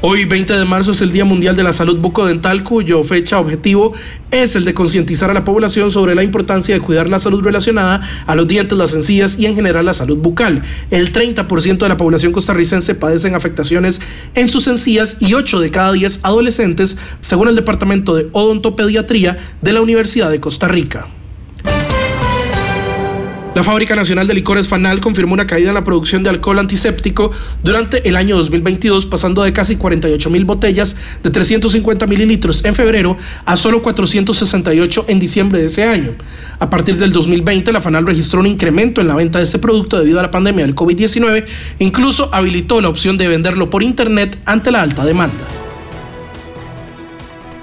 Hoy 20 de marzo es el Día Mundial de la Salud Bucodental cuyo fecha objetivo es el de concientizar a la población sobre la importancia de cuidar la salud relacionada a los dientes, las encías y en general la salud bucal. El 30% de la población costarricense padecen afectaciones en sus encías y 8 de cada 10 adolescentes, según el Departamento de Odontopediatría de la Universidad de Costa Rica. La Fábrica Nacional de Licores Fanal confirmó una caída en la producción de alcohol antiséptico durante el año 2022, pasando de casi 48 mil botellas de 350 mililitros en febrero a solo 468 en diciembre de ese año. A partir del 2020, la Fanal registró un incremento en la venta de este producto debido a la pandemia del COVID-19, incluso habilitó la opción de venderlo por Internet ante la alta demanda.